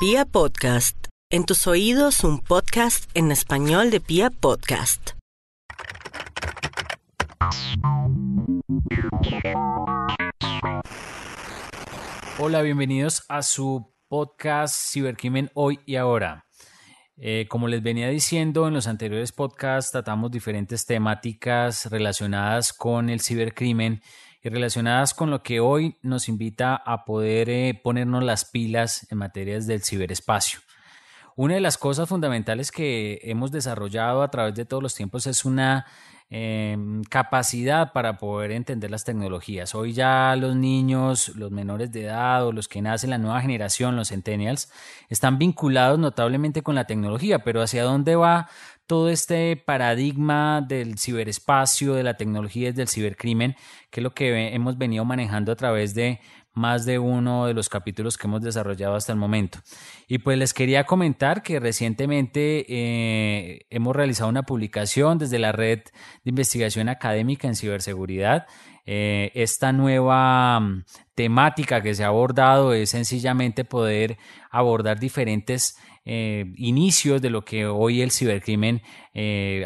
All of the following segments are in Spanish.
Pia Podcast, en tus oídos un podcast en español de Pia Podcast. Hola, bienvenidos a su podcast Cibercrimen Hoy y Ahora. Eh, como les venía diciendo en los anteriores podcasts, tratamos diferentes temáticas relacionadas con el cibercrimen y relacionadas con lo que hoy nos invita a poder eh, ponernos las pilas en materias del ciberespacio. Una de las cosas fundamentales que hemos desarrollado a través de todos los tiempos es una Em, capacidad para poder entender las tecnologías. Hoy ya los niños, los menores de edad o los que nacen la nueva generación, los centennials, están vinculados notablemente con la tecnología, pero ¿hacia dónde va todo este paradigma del ciberespacio, de la tecnología, del cibercrimen, que es lo que hemos venido manejando a través de más de uno de los capítulos que hemos desarrollado hasta el momento. Y pues les quería comentar que recientemente eh, hemos realizado una publicación desde la red de investigación académica en ciberseguridad. Eh, esta nueva mm, temática que se ha abordado es sencillamente poder abordar diferentes eh, inicios de lo que hoy el cibercrimen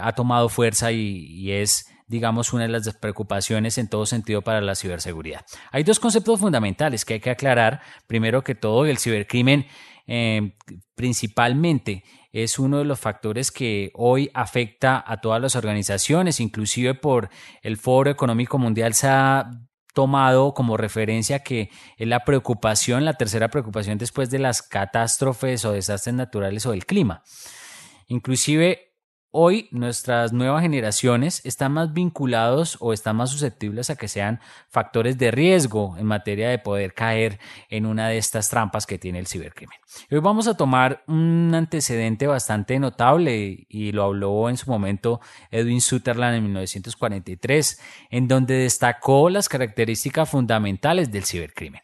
ha tomado fuerza y es digamos, una de las preocupaciones en todo sentido para la ciberseguridad. Hay dos conceptos fundamentales que hay que aclarar. Primero que todo, el cibercrimen eh, principalmente es uno de los factores que hoy afecta a todas las organizaciones, inclusive por el Foro Económico Mundial se ha tomado como referencia que es la preocupación, la tercera preocupación después de las catástrofes o desastres naturales o del clima. Inclusive Hoy nuestras nuevas generaciones están más vinculados o están más susceptibles a que sean factores de riesgo en materia de poder caer en una de estas trampas que tiene el cibercrimen. Hoy vamos a tomar un antecedente bastante notable y lo habló en su momento Edwin Sutherland en 1943, en donde destacó las características fundamentales del cibercrimen.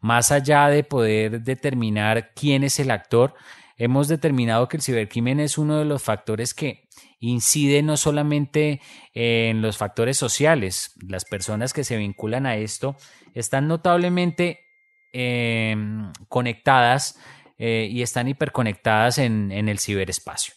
Más allá de poder determinar quién es el actor, hemos determinado que el cibercrimen es uno de los factores que incide no solamente en los factores sociales, las personas que se vinculan a esto están notablemente em, conectadas eh, y están hiperconectadas en, en el ciberespacio.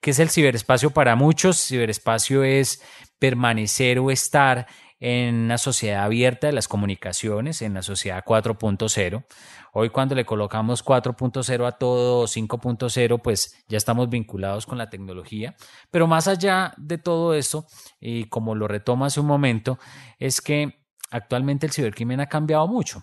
¿Qué es el ciberespacio para muchos? Ciberespacio es permanecer o estar en una sociedad abierta de las comunicaciones, en la sociedad 4.0. Hoy cuando le colocamos 4.0 a todo 5.0, pues ya estamos vinculados con la tecnología. Pero más allá de todo eso, y como lo retomo hace un momento, es que actualmente el cibercrimen ha cambiado mucho.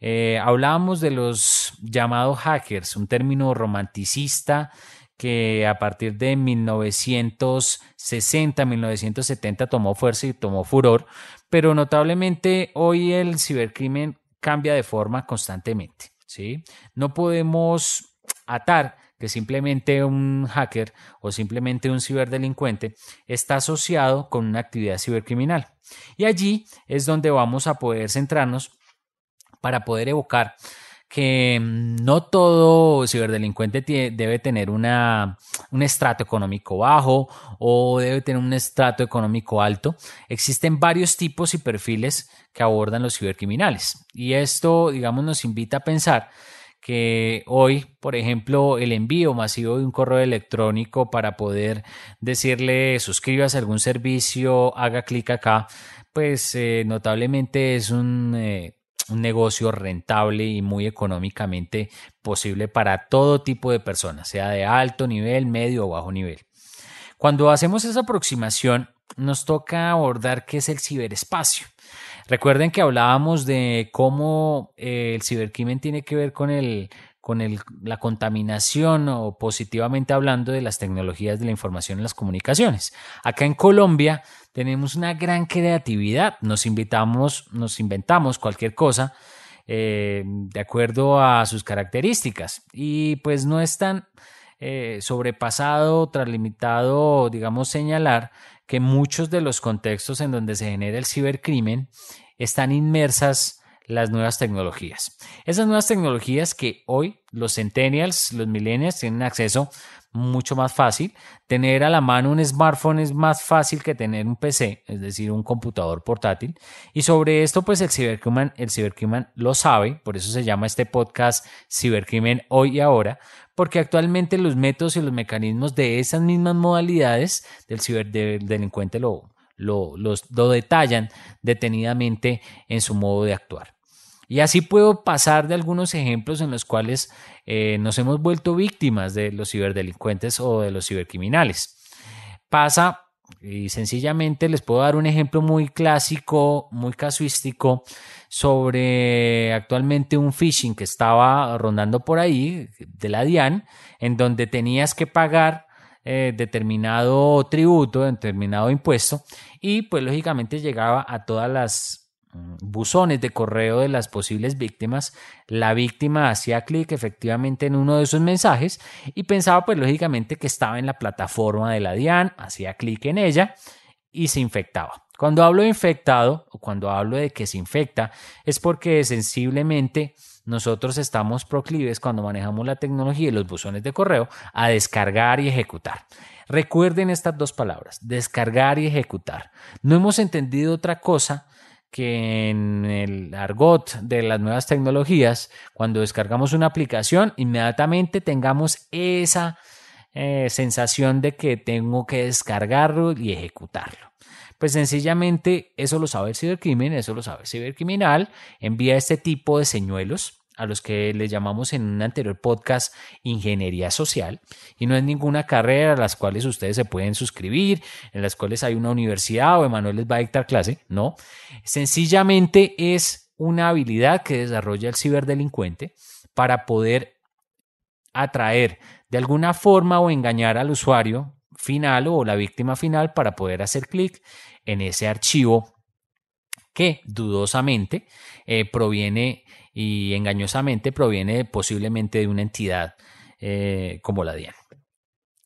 Eh, hablábamos de los llamados hackers, un término romanticista que a partir de 1960, 1970 tomó fuerza y tomó furor, pero notablemente hoy el cibercrimen cambia de forma constantemente. ¿sí? No podemos atar que simplemente un hacker o simplemente un ciberdelincuente está asociado con una actividad cibercriminal. Y allí es donde vamos a poder centrarnos para poder evocar que no todo ciberdelincuente debe tener una, un estrato económico bajo o debe tener un estrato económico alto. Existen varios tipos y perfiles que abordan los cibercriminales. Y esto, digamos, nos invita a pensar que hoy, por ejemplo, el envío masivo de un correo electrónico para poder decirle suscríbase a algún servicio, haga clic acá, pues eh, notablemente es un... Eh, un negocio rentable y muy económicamente posible para todo tipo de personas, sea de alto nivel, medio o bajo nivel. Cuando hacemos esa aproximación, nos toca abordar qué es el ciberespacio. Recuerden que hablábamos de cómo eh, el cibercrimen tiene que ver con el con la contaminación o positivamente hablando de las tecnologías de la información y las comunicaciones. Acá en Colombia tenemos una gran creatividad, nos invitamos, nos inventamos cualquier cosa eh, de acuerdo a sus características y pues no es tan eh, sobrepasado, traslimitado, digamos, señalar que muchos de los contextos en donde se genera el cibercrimen están inmersas las nuevas tecnologías. Esas nuevas tecnologías que hoy los centennials, los millennials tienen acceso mucho más fácil. Tener a la mano un smartphone es más fácil que tener un PC, es decir, un computador portátil. Y sobre esto, pues el cibercrimen, el cibercrimen lo sabe, por eso se llama este podcast Cibercrimen Hoy y Ahora, porque actualmente los métodos y los mecanismos de esas mismas modalidades del ciberdelincuente lo, lo, lo detallan detenidamente en su modo de actuar. Y así puedo pasar de algunos ejemplos en los cuales eh, nos hemos vuelto víctimas de los ciberdelincuentes o de los cibercriminales. Pasa, y sencillamente les puedo dar un ejemplo muy clásico, muy casuístico, sobre actualmente un phishing que estaba rondando por ahí de la DIAN, en donde tenías que pagar eh, determinado tributo, determinado impuesto, y pues lógicamente llegaba a todas las buzones de correo de las posibles víctimas, la víctima hacía clic efectivamente en uno de esos mensajes y pensaba pues lógicamente que estaba en la plataforma de la DIAN, hacía clic en ella y se infectaba. Cuando hablo de infectado o cuando hablo de que se infecta es porque sensiblemente nosotros estamos proclives cuando manejamos la tecnología y los buzones de correo a descargar y ejecutar. Recuerden estas dos palabras, descargar y ejecutar. No hemos entendido otra cosa que en el argot de las nuevas tecnologías, cuando descargamos una aplicación, inmediatamente tengamos esa eh, sensación de que tengo que descargarlo y ejecutarlo. Pues sencillamente eso lo sabe el cibercrimen, eso lo sabe el cibercriminal, envía este tipo de señuelos a los que le llamamos en un anterior podcast ingeniería social, y no es ninguna carrera a las cuales ustedes se pueden suscribir, en las cuales hay una universidad o Emanuel les va a dictar clase, no, sencillamente es una habilidad que desarrolla el ciberdelincuente para poder atraer de alguna forma o engañar al usuario final o la víctima final para poder hacer clic en ese archivo que dudosamente eh, proviene y engañosamente proviene posiblemente de una entidad eh, como la DIAN.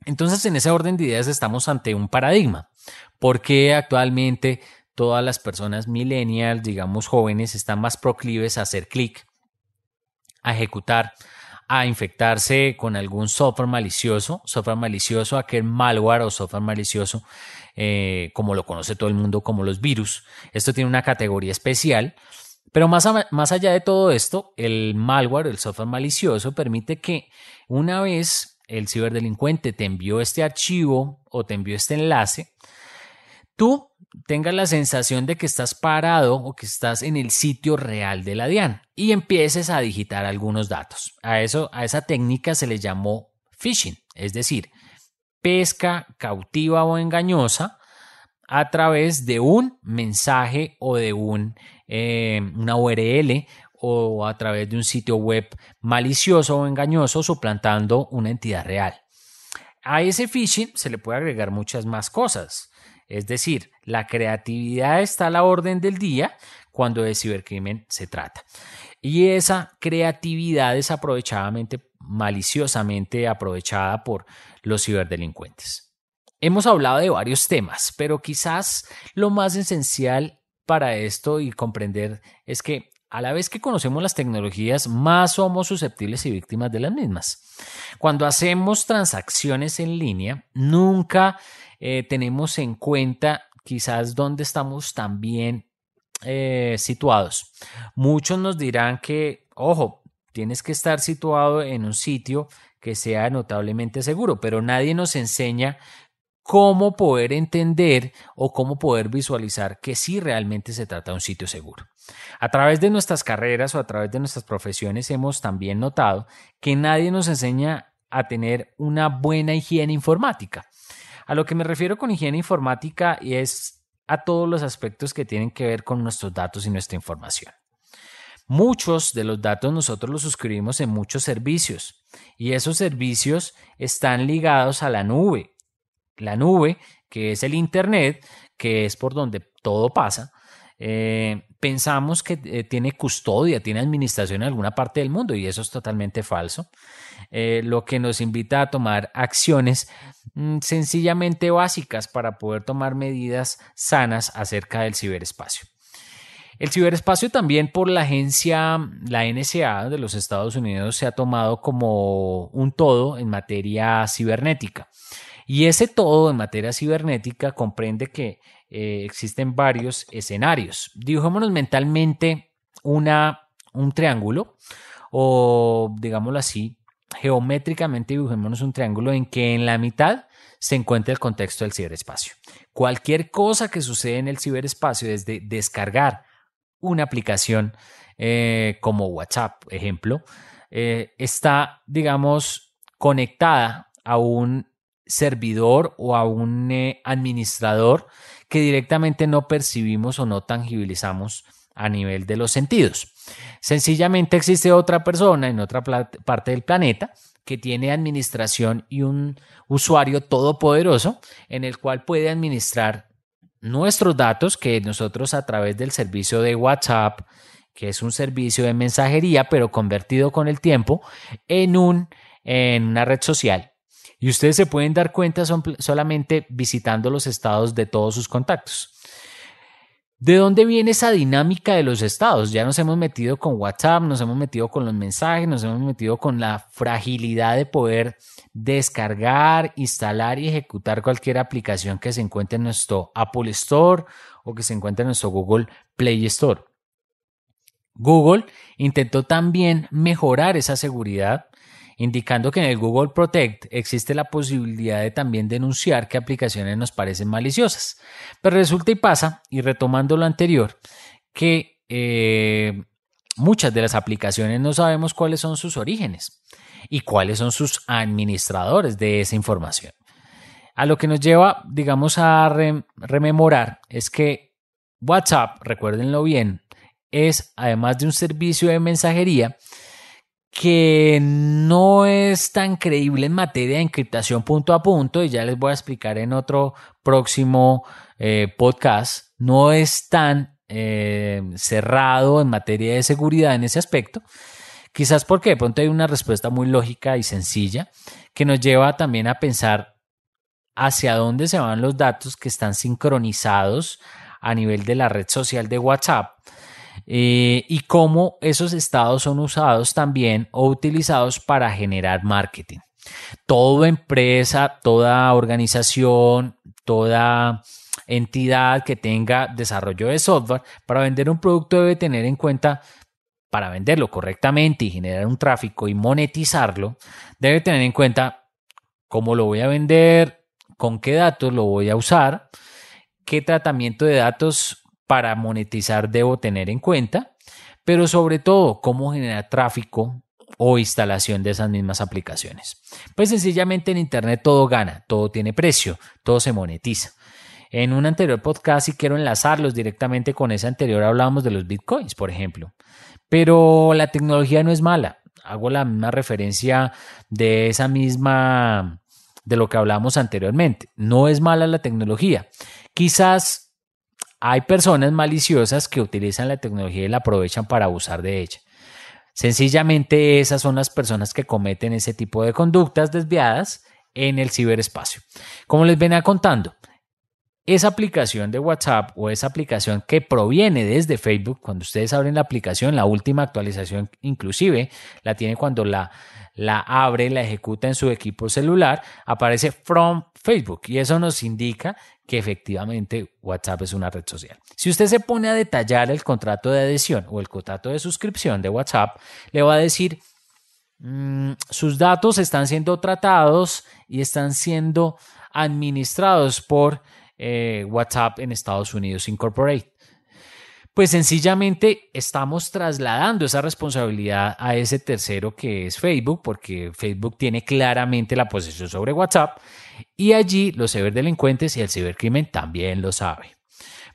Entonces, en ese orden de ideas estamos ante un paradigma. porque actualmente todas las personas millennials, digamos jóvenes, están más proclives a hacer clic, a ejecutar, a infectarse con algún software malicioso, software malicioso, aquel malware o software malicioso, eh, como lo conoce todo el mundo como los virus. Esto tiene una categoría especial pero más, más allá de todo esto, el malware, el software malicioso, permite que una vez el ciberdelincuente te envió este archivo o te envió este enlace, tú tengas la sensación de que estás parado o que estás en el sitio real de la DIAN y empieces a digitar algunos datos. A, eso, a esa técnica se le llamó phishing, es decir, pesca cautiva o engañosa a través de un mensaje o de un eh, una URL o a través de un sitio web malicioso o engañoso suplantando una entidad real. A ese phishing se le puede agregar muchas más cosas. Es decir, la creatividad está a la orden del día cuando de cibercrimen se trata. Y esa creatividad es aprovechadamente, maliciosamente aprovechada por los ciberdelincuentes. Hemos hablado de varios temas, pero quizás lo más esencial para esto y comprender es que a la vez que conocemos las tecnologías, más somos susceptibles y víctimas de las mismas. Cuando hacemos transacciones en línea, nunca eh, tenemos en cuenta quizás dónde estamos también eh, situados. Muchos nos dirán que, ojo, tienes que estar situado en un sitio que sea notablemente seguro, pero nadie nos enseña cómo poder entender o cómo poder visualizar que sí realmente se trata de un sitio seguro. A través de nuestras carreras o a través de nuestras profesiones hemos también notado que nadie nos enseña a tener una buena higiene informática. A lo que me refiero con higiene informática es a todos los aspectos que tienen que ver con nuestros datos y nuestra información. Muchos de los datos nosotros los suscribimos en muchos servicios y esos servicios están ligados a la nube la nube, que es el Internet, que es por donde todo pasa, eh, pensamos que eh, tiene custodia, tiene administración en alguna parte del mundo y eso es totalmente falso. Eh, lo que nos invita a tomar acciones mm, sencillamente básicas para poder tomar medidas sanas acerca del ciberespacio. El ciberespacio también por la agencia, la NSA de los Estados Unidos, se ha tomado como un todo en materia cibernética. Y ese todo en materia cibernética comprende que eh, existen varios escenarios. Dibujémonos mentalmente una, un triángulo o digámoslo así, geométricamente dibujémonos un triángulo en que en la mitad se encuentra el contexto del ciberespacio. Cualquier cosa que sucede en el ciberespacio, desde descargar una aplicación eh, como WhatsApp, ejemplo, eh, está, digamos, conectada a un servidor o a un eh, administrador que directamente no percibimos o no tangibilizamos a nivel de los sentidos. Sencillamente existe otra persona en otra parte del planeta que tiene administración y un usuario todopoderoso en el cual puede administrar nuestros datos que nosotros a través del servicio de WhatsApp, que es un servicio de mensajería, pero convertido con el tiempo en, un, en una red social. Y ustedes se pueden dar cuenta solamente visitando los estados de todos sus contactos. ¿De dónde viene esa dinámica de los estados? Ya nos hemos metido con WhatsApp, nos hemos metido con los mensajes, nos hemos metido con la fragilidad de poder descargar, instalar y ejecutar cualquier aplicación que se encuentre en nuestro Apple Store o que se encuentre en nuestro Google Play Store. Google intentó también mejorar esa seguridad indicando que en el Google Protect existe la posibilidad de también denunciar que aplicaciones nos parecen maliciosas. Pero resulta y pasa, y retomando lo anterior, que eh, muchas de las aplicaciones no sabemos cuáles son sus orígenes y cuáles son sus administradores de esa información. A lo que nos lleva, digamos, a rememorar es que WhatsApp, recuérdenlo bien, es además de un servicio de mensajería, que no es tan creíble en materia de encriptación punto a punto, y ya les voy a explicar en otro próximo eh, podcast, no es tan eh, cerrado en materia de seguridad en ese aspecto. Quizás porque de pronto hay una respuesta muy lógica y sencilla que nos lleva también a pensar hacia dónde se van los datos que están sincronizados a nivel de la red social de WhatsApp eh, y cómo esos estados son usados también o utilizados para generar marketing. Toda empresa, toda organización, toda entidad que tenga desarrollo de software para vender un producto debe tener en cuenta para venderlo correctamente y generar un tráfico y monetizarlo, debe tener en cuenta cómo lo voy a vender, con qué datos lo voy a usar, qué tratamiento de datos para monetizar debo tener en cuenta, pero sobre todo cómo generar tráfico o instalación de esas mismas aplicaciones. Pues sencillamente en Internet todo gana, todo tiene precio, todo se monetiza. En un anterior podcast, si quiero enlazarlos directamente con ese anterior, hablábamos de los bitcoins, por ejemplo. Pero la tecnología no es mala. Hago la misma referencia de esa misma, de lo que hablamos anteriormente. No es mala la tecnología. Quizás hay personas maliciosas que utilizan la tecnología y la aprovechan para abusar de ella. Sencillamente esas son las personas que cometen ese tipo de conductas desviadas en el ciberespacio. Como les venía contando, esa aplicación de WhatsApp o esa aplicación que proviene desde Facebook, cuando ustedes abren la aplicación, la última actualización inclusive la tiene cuando la, la abre, la ejecuta en su equipo celular, aparece from Facebook y eso nos indica que efectivamente WhatsApp es una red social. Si usted se pone a detallar el contrato de adhesión o el contrato de suscripción de WhatsApp, le va a decir, mm, sus datos están siendo tratados y están siendo administrados por eh, WhatsApp en Estados Unidos Incorporate. Pues sencillamente estamos trasladando esa responsabilidad a ese tercero que es Facebook, porque Facebook tiene claramente la posesión sobre WhatsApp y allí los ciberdelincuentes y el cibercrimen también lo saben.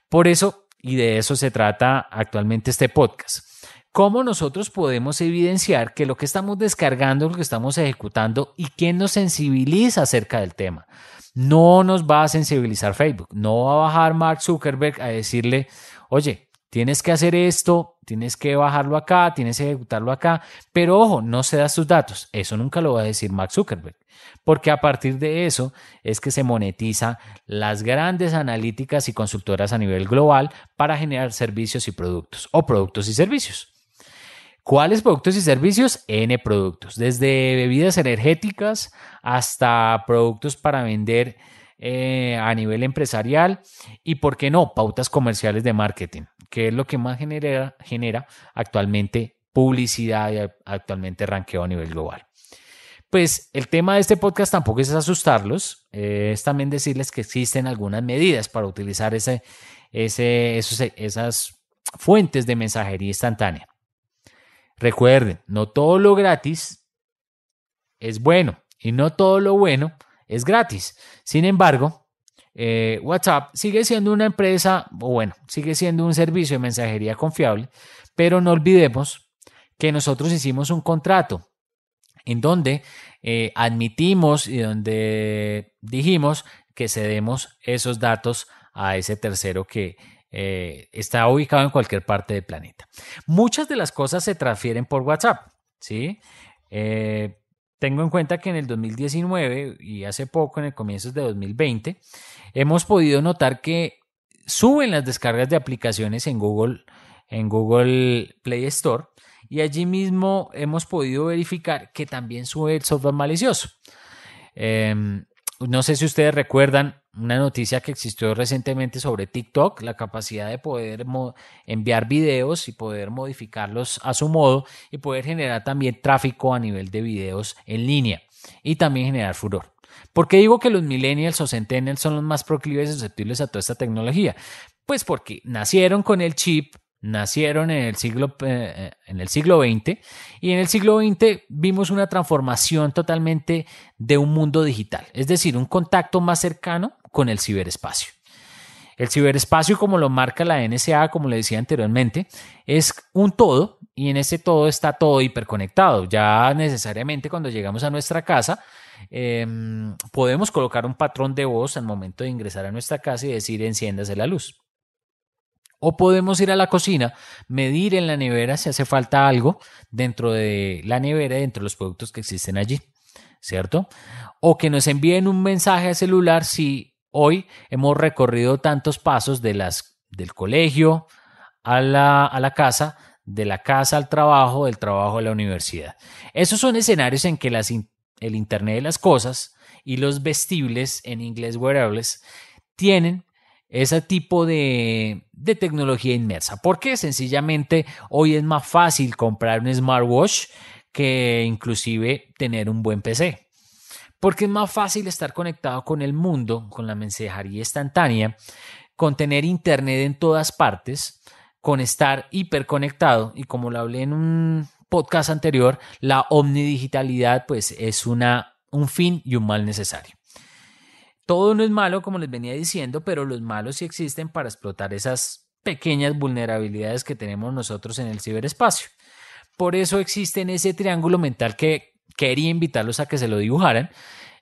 Por eso, y de eso se trata actualmente este podcast. ¿Cómo nosotros podemos evidenciar que lo que estamos descargando, lo que estamos ejecutando y quién nos sensibiliza acerca del tema? No nos va a sensibilizar Facebook, no va a bajar Mark Zuckerberg a decirle, oye, tienes que hacer esto, tienes que bajarlo acá, tienes que ejecutarlo acá, pero ojo, no se das tus datos. Eso nunca lo va a decir Mark Zuckerberg, porque a partir de eso es que se monetiza las grandes analíticas y consultoras a nivel global para generar servicios y productos o productos y servicios. ¿Cuáles productos y servicios? N productos, desde bebidas energéticas hasta productos para vender eh, a nivel empresarial y, ¿por qué no?, pautas comerciales de marketing, que es lo que más genera, actualmente publicidad y actualmente ranqueo a nivel global. Pues el tema de este podcast tampoco es asustarlos, eh, es también decirles que existen algunas medidas para utilizar esas fuentes de mensajería instantánea. Recuerden, no todo lo gratis es bueno y no todo lo bueno es gratis. Sin embargo, eh, WhatsApp sigue siendo una empresa, o bueno, sigue siendo un servicio de mensajería confiable, pero no olvidemos que nosotros hicimos un contrato en donde eh, admitimos y donde dijimos que cedemos esos datos a ese tercero que eh, está ubicado en cualquier parte del planeta. Muchas de las cosas se transfieren por WhatsApp, ¿sí? Eh, tengo en cuenta que en el 2019 y hace poco, en el comienzo de 2020, hemos podido notar que suben las descargas de aplicaciones en Google, en Google Play Store y allí mismo hemos podido verificar que también sube el software malicioso. Em, no sé si ustedes recuerdan una noticia que existió recientemente sobre TikTok, la capacidad de poder enviar videos y poder modificarlos a su modo y poder generar también tráfico a nivel de videos en línea y también generar furor. ¿Por qué digo que los millennials o centennials son los más proclives y susceptibles a toda esta tecnología? Pues porque nacieron con el chip nacieron en el siglo, eh, en el siglo XX y en el siglo XX vimos una transformación totalmente de un mundo digital, es decir, un contacto más cercano con el ciberespacio. El ciberespacio, como lo marca la NSA, como le decía anteriormente, es un todo y en ese todo está todo hiperconectado. Ya necesariamente cuando llegamos a nuestra casa, em, podemos colocar un patrón de voz al momento de ingresar a nuestra casa y decir enciéndase la luz. O podemos ir a la cocina, medir en la nevera si hace falta algo dentro de la nevera, dentro de los productos que existen allí, ¿cierto? O que nos envíen un mensaje al celular si hoy hemos recorrido tantos pasos de las, del colegio a la, a la casa, de la casa al trabajo, del trabajo a la universidad. Esos son escenarios en que el Internet de las Cosas y los vestibles, en inglés wearables, tienen ese tipo de, tecnología inmersa. Porque sencillamente hoy es más fácil comprar un smartwatch que inclusive tener un buen PC. Porque es más fácil estar conectado con el mundo, con la mensajería instantánea, con tener internet en todas partes, con estar hiperconectado y como lo hablé en un podcast anterior, la omnidigitalidad pues es una, un fin y un mal necesario. Todo no es malo, como les venía diciendo, pero los malos sí existen para explotar esas pequeñas vulnerabilidades que tenemos nosotros en el ciberespacio. Por eso existe ese triángulo mental que quería invitarlos a que se lo dibujaran,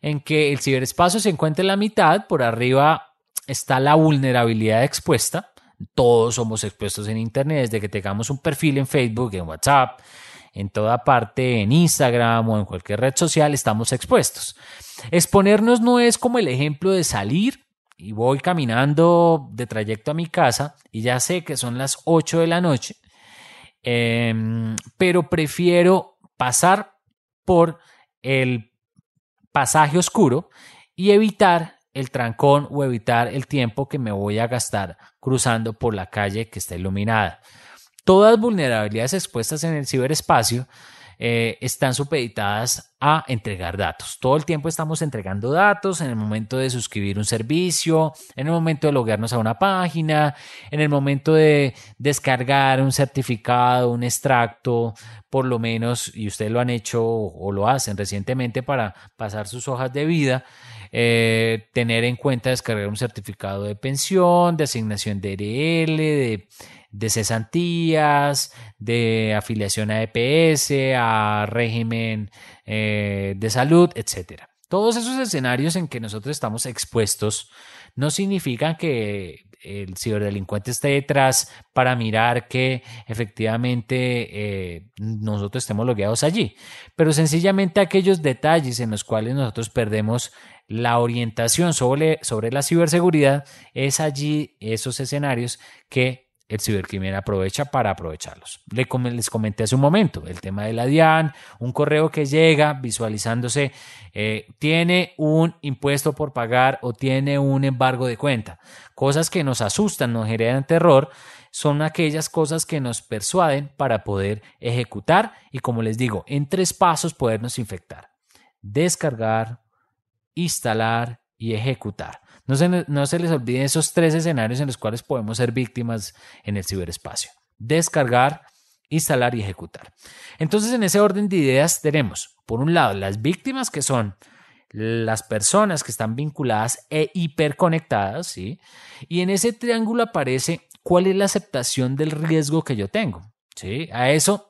en que el ciberespacio se encuentra en la mitad, por arriba está la vulnerabilidad expuesta, todos somos expuestos en Internet, desde que tengamos un perfil en Facebook, en WhatsApp, en toda parte, en Instagram o en cualquier red social, estamos expuestos. Exponernos no es como el ejemplo de salir y voy caminando de trayecto a mi casa y ya sé que son las 8 de la noche, em, pero prefiero pasar por el pasaje oscuro y evitar el trancón o evitar el tiempo que me voy a gastar cruzando por la calle que está iluminada. Todas vulnerabilidades expuestas en el ciberespacio eh, están supeditadas a entregar datos. Todo el tiempo estamos entregando datos en el momento de suscribir un servicio, en el momento de loguearnos a una página, en el momento de descargar un certificado, un extracto, por lo menos, y ustedes lo han hecho o lo hacen recientemente para pasar sus hojas de vida. Eh, tener en cuenta descargar un certificado de pensión, de asignación de RL, de de cesantías, de afiliación a EPS, a régimen eh, de salud, etc. Todos esos escenarios en que nosotros estamos expuestos no significan que el ciberdelincuente esté detrás para mirar que efectivamente eh, nosotros estemos logueados allí, pero sencillamente aquellos detalles en los cuales nosotros perdemos la orientación sobre, sobre la ciberseguridad, es allí esos escenarios que el cibercrimen aprovecha para aprovecharlos. Les comenté hace un momento el tema de la DIAN, un correo que llega visualizándose, eh, tiene un impuesto por pagar o tiene un embargo de cuenta. Cosas que nos asustan, nos generan terror, son aquellas cosas que nos persuaden para poder ejecutar y, como les digo, en tres pasos podernos infectar. Descargar, instalar y ejecutar. No se, les olviden esos tres escenarios en los cuales podemos ser víctimas en el ciberespacio. Descargar, instalar y ejecutar. Entonces, en ese orden de ideas tenemos, por un lado, las víctimas que son las personas que están vinculadas e hiperconectadas, ¿sí? Y en ese triángulo aparece cuál es la aceptación del riesgo que yo tengo, ¿sí? A eso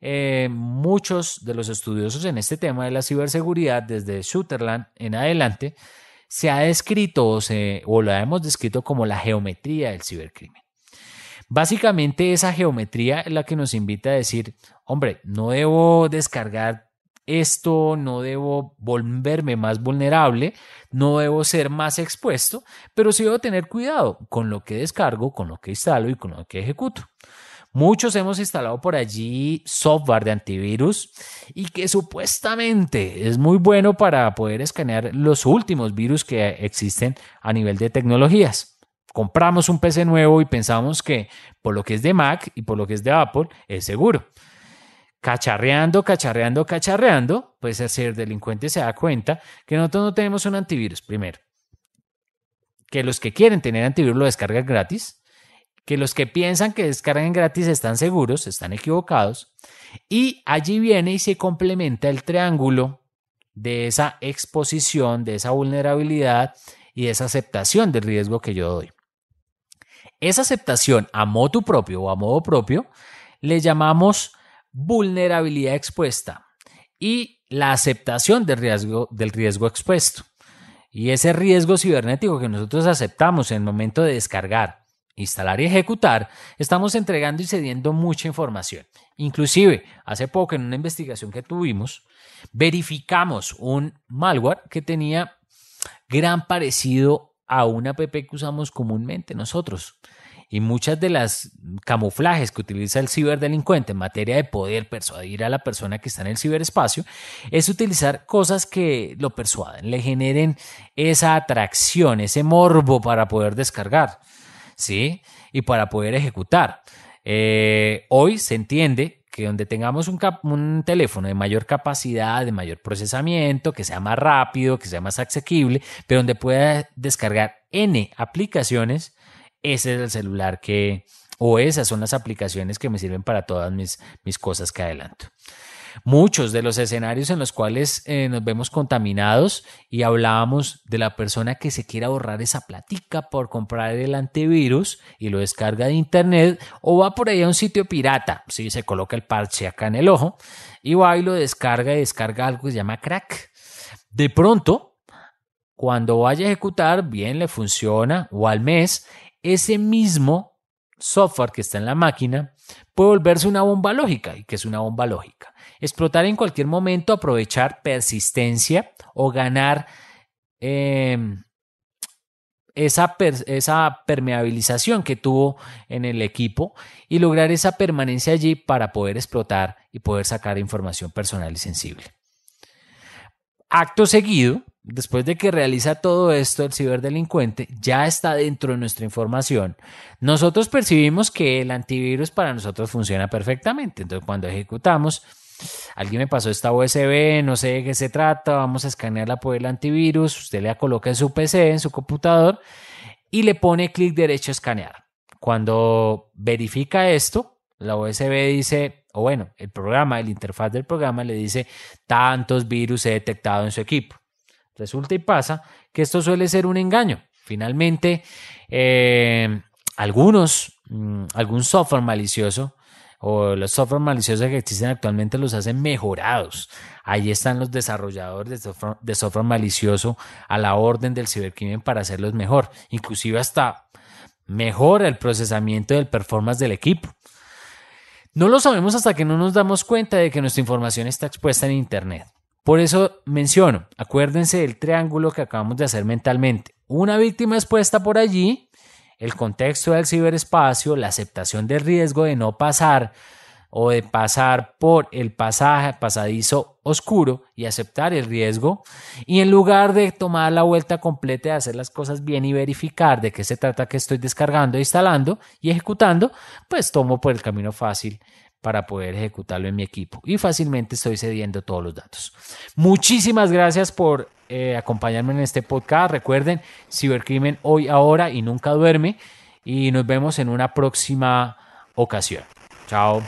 eh, muchos de los estudiosos en este tema de la ciberseguridad, desde Sutherland en adelante, se ha descrito o, se, hemos descrito como la geometría del cibercrimen. Básicamente esa geometría es la que nos invita a decir, hombre, no debo descargar esto, no debo volverme más vulnerable, no debo ser más expuesto, pero sí debo tener cuidado con lo que descargo, con lo que instalo y con lo que ejecuto. Muchos hemos instalado por allí software de antivirus y que supuestamente es muy bueno para poder escanear los últimos virus que existen a nivel de tecnologías. Compramos un PC nuevo y pensamos que por lo que es de Mac y por lo que es de Apple es seguro. Cacharreando, cacharreando, cacharreando, pues el ser delincuente se da cuenta que nosotros no tenemos un antivirus, primero. Que los que quieren tener antivirus lo descargan gratis que los que piensan que descargan gratis están seguros, están equivocados, y allí viene y se complementa el triángulo de esa exposición, de esa vulnerabilidad y esa aceptación del riesgo que yo doy. Esa aceptación a modo propio o a modo propio le llamamos vulnerabilidad expuesta y la aceptación del riesgo, del riesgo expuesto. Y ese riesgo cibernético que nosotros aceptamos en el momento de descargar instalar y ejecutar, estamos entregando y cediendo mucha información. Inclusive, hace poco en una investigación que tuvimos, verificamos un malware que tenía gran parecido a una app que usamos comúnmente nosotros. Y muchas de las camuflajes que utiliza el ciberdelincuente en materia de poder persuadir a la persona que está en el ciberespacio es utilizar cosas que lo persuaden, le generen esa atracción, ese morbo para poder descargar. ¿Sí? Y para poder ejecutar. Eh, hoy se entiende que donde tengamos un, teléfono de mayor capacidad, de mayor procesamiento, que sea más rápido, que sea más asequible, pero donde pueda descargar N aplicaciones, ese es el celular que, o esas son las aplicaciones que me sirven para todas mis, mis cosas que adelanto muchos de los escenarios en los cuales eh, nos vemos contaminados y hablábamos de la persona que se quiera ahorrar esa platica por comprar el antivirus y lo descarga de internet o va por ahí a un sitio pirata, si se coloca el parche acá en el ojo y va y lo descarga y descarga algo que se llama crack. De pronto, cuando vaya a ejecutar, bien le funciona o al mes, ese mismo software que está en la máquina puede volverse una bomba lógica. ¿Y que es una bomba lógica? Explotar en cualquier momento, aprovechar persistencia o ganar em, esa, esa permeabilización que tuvo en el equipo y lograr esa permanencia allí para poder explotar y poder sacar información personal y sensible. Acto seguido, después de que realiza todo esto, el ciberdelincuente ya está dentro de nuestra información. Nosotros percibimos que el antivirus para nosotros funciona perfectamente. Entonces, cuando ejecutamos, alguien me pasó esta USB, no sé de qué se trata, vamos a escanearla por el antivirus, usted la coloca en su PC, en su computador y le pone clic derecho a escanear. Cuando verifica esto, la USB dice, o bueno, el programa, el interfaz del programa le dice tantos virus he detectado en su equipo. Resulta y pasa que esto suele ser un engaño. Finalmente, eh, algunos, mm, algún software malicioso o los software maliciosos que existen actualmente los hacen mejorados. Ahí están los desarrolladores de software, malicioso a la orden del cibercrimen para hacerlos mejor. Inclusive hasta mejora el procesamiento del performance del equipo. No lo sabemos hasta que no nos damos cuenta de que nuestra información está expuesta en Internet. Por eso menciono, acuérdense del triángulo que acabamos de hacer mentalmente. Una víctima expuesta por allí, el contexto del ciberespacio, la aceptación del riesgo de no pasar o de pasar por el pasaje pasadizo oscuro y aceptar el riesgo. Y en lugar de tomar la vuelta completa de hacer las cosas bien y verificar de qué se trata que estoy descargando, instalando y ejecutando, pues tomo por el camino fácil para poder ejecutarlo en mi equipo y fácilmente estoy cediendo todos los datos. Muchísimas gracias por eh, acompañarme en este podcast. Recuerden, cibercrimen hoy, ahora y nunca duerme y nos vemos en una próxima ocasión. Chao.